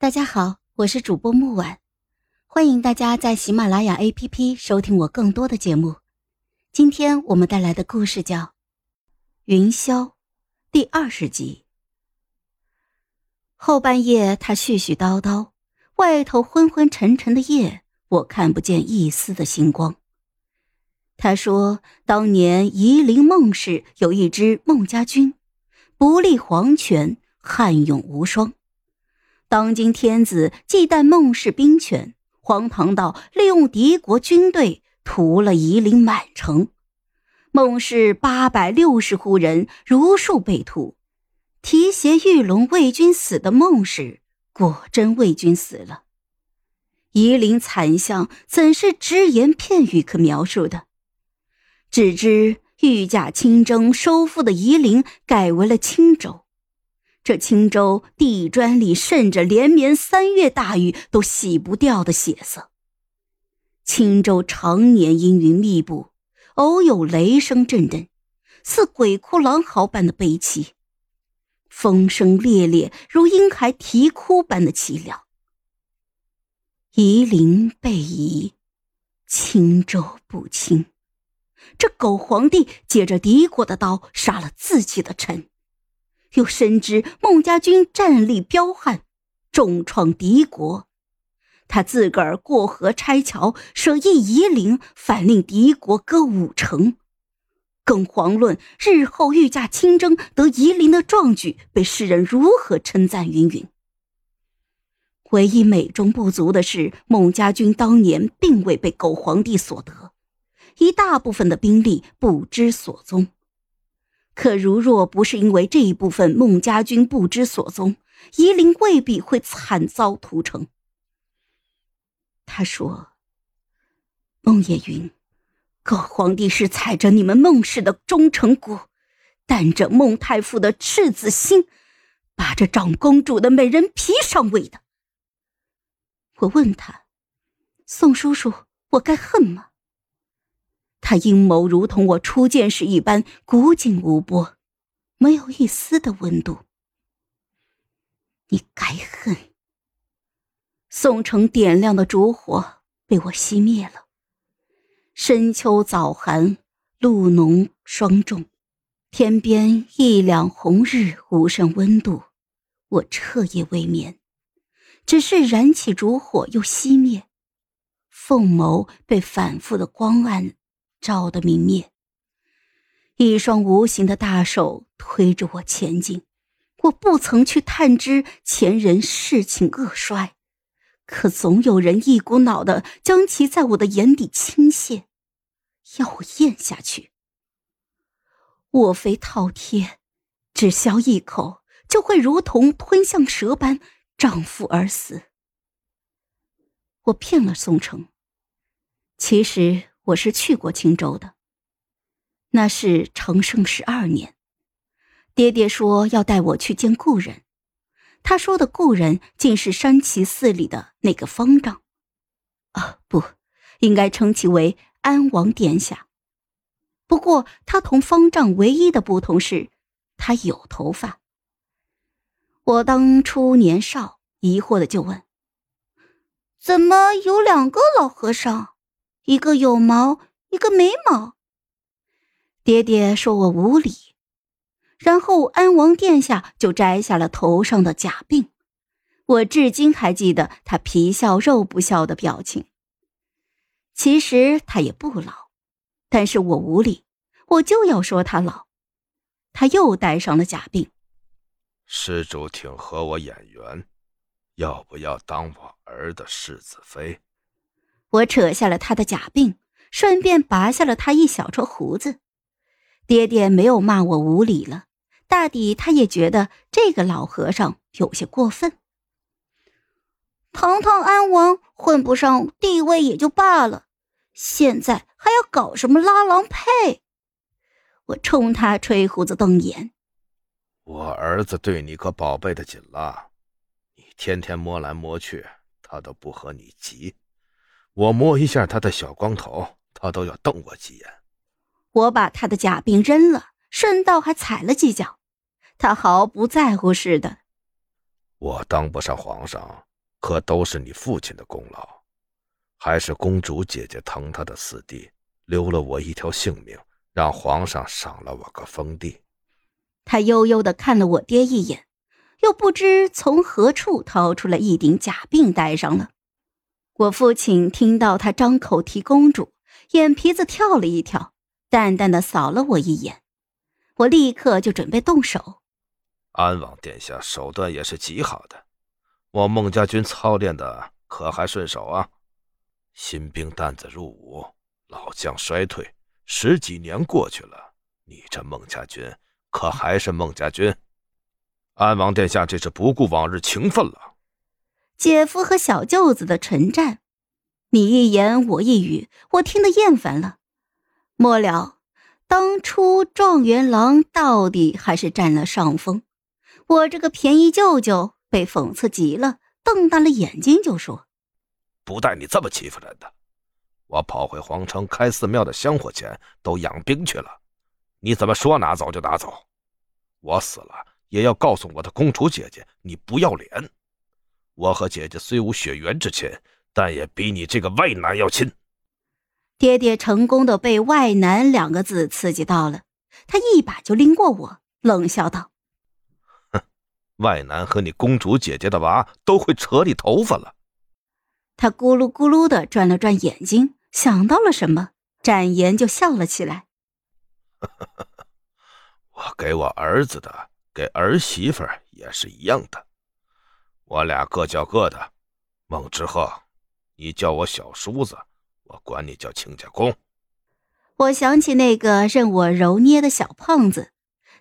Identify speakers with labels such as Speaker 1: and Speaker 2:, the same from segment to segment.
Speaker 1: 大家好，我是主播木婉，欢迎大家在喜马拉雅 APP 收听我更多的节目。今天我们带来的故事叫《云霄》第二十集。后半夜，他絮絮叨叨，外头昏昏沉沉的夜，我看不见一丝的星光。他说，当年夷陵孟氏有一支孟家军，不立皇权，悍勇无双。当今天子忌惮孟氏兵权，荒唐到利用敌国军队屠了夷陵满城。孟氏八百六十户人如数被屠，提携玉龙魏军死的孟氏，果真魏军死了。夷陵惨象怎是只言片语可描述的？只知御驾亲征收复的夷陵改为了青州，这青州地砖里渗着连绵三月大雨都洗不掉的血色。青州常年阴云密布，偶有雷声阵阵，似鬼哭狼嚎般的悲凄；风声烈烈，如婴孩啼哭般的凄凉。夷陵被夷，青州不青。这狗皇帝借着敌国的刀杀了自己的臣，又深知孟家军战力彪悍，重创敌国，他自个儿过河拆桥，舍一夷陵，反令敌国割五城，更遑论日后御驾亲征得夷陵的壮举，被世人如何称赞云云。唯一美中不足的是，孟家军当年并未被狗皇帝所得。一大部分的兵力不知所踪，可如若不是因为这一部分孟家军不知所踪，夷陵未必会惨遭屠城。他说：“孟野云，狗皇帝是踩着你们孟氏的忠诚骨，担着孟太傅的赤子心，把这长公主的美人皮上位的。”我问他：“宋叔叔，我该恨吗？”他阴谋如同我初见时一般古井无波，没有一丝的温度。你该恨。宋城点亮的烛火被我熄灭了。深秋早寒，露浓霜重，天边一两红日无甚温度，我彻夜未眠，只是燃起烛火又熄灭，凤眸被反复的光暗。照得明灭。一双无形的大手推着我前进，我不曾去探知前人事情恶衰，可总有人一股脑的将其在我的眼底倾泻，要我咽下去。我非饕餮，只消一口就会如同吞象蛇般丈夫而死。我骗了宋城，其实。我是去过青州的，那是成圣十二年，爹爹说要带我去见故人，他说的故人竟是山崎寺里的那个方丈，啊，不，应该称其为安王殿下。不过他同方丈唯一的不同是，他有头发。我当初年少，疑惑的就问：怎么有两个老和尚？一个有毛，一个没毛。爹爹说我无礼，然后安王殿下就摘下了头上的假鬓。我至今还记得他皮笑肉不笑的表情。其实他也不老，但是我无礼，我就要说他老。他又戴上了假鬓。
Speaker 2: 施主挺合我眼缘，要不要当我儿的世子妃？
Speaker 1: 我扯下了他的假鬓，顺便拔下了他一小撮胡子。爹爹没有骂我无礼了，大抵他也觉得这个老和尚有些过分。堂堂安王混不上地位也就罢了，现在还要搞什么拉郎配？我冲他吹胡子瞪眼。
Speaker 2: 我儿子对你可宝贝的紧了，你天天摸来摸去，他都不和你急。我摸一下他的小光头，他都要瞪我几眼。
Speaker 1: 我把他的假病扔了，顺道还踩了几脚，他毫不在乎似的。
Speaker 2: 我当不上皇上，可都是你父亲的功劳，还是公主姐姐疼他的死地，留了我一条性命，让皇上赏了我个封地。
Speaker 1: 他悠悠的看了我爹一眼，又不知从何处掏出了一顶假鬓戴上了。我父亲听到他张口提公主，眼皮子跳了一跳，淡淡的扫了我一眼。我立刻就准备动手。
Speaker 2: 安王殿下手段也是极好的，我孟家军操练的可还顺手啊？新兵担子入伍，老将衰退，十几年过去了，你这孟家军。可还是孟家军，安王殿下这是不顾往日情分了。
Speaker 1: 姐夫和小舅子的唇战，你一言我一语，我听得厌烦了。末了，当初状元郎到底还是占了上风。我这个便宜舅舅被讽刺极了，瞪大了眼睛就说：“
Speaker 2: 不带你这么欺负人的！我跑回皇城开寺庙的香火钱都养兵去了。”你怎么说拿走就拿走？我死了也要告诉我的公主姐姐，你不要脸！我和姐姐虽无血缘之亲，但也比你这个外男要亲。
Speaker 1: 爹爹成功的被“外男”两个字刺激到了，他一把就拎过我，冷笑道：“
Speaker 2: 哼，外男和你公主姐姐的娃都会扯你头发了。”
Speaker 1: 他咕噜咕噜的转了转眼睛，想到了什么，展颜就笑了起来。
Speaker 2: 我给我儿子的，给儿媳妇也是一样的。我俩各叫各的。孟之鹤，你叫我小叔子，我管你叫亲家公。
Speaker 1: 我想起那个任我揉捏的小胖子，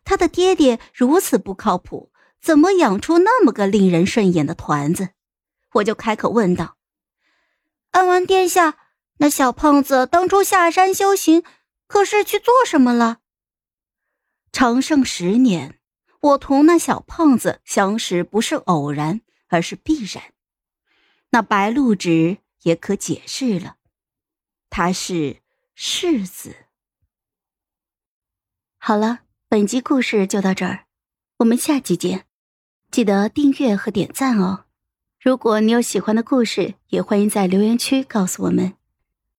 Speaker 1: 他的爹爹如此不靠谱，怎么养出那么个令人顺眼的团子？我就开口问道：“安王殿下，那小胖子当初下山修行？”可是去做什么了？长盛十年，我同那小胖子相识不是偶然，而是必然。那白露指也可解释了，他是世子。好了，本集故事就到这儿，我们下集见，记得订阅和点赞哦。如果你有喜欢的故事，也欢迎在留言区告诉我们。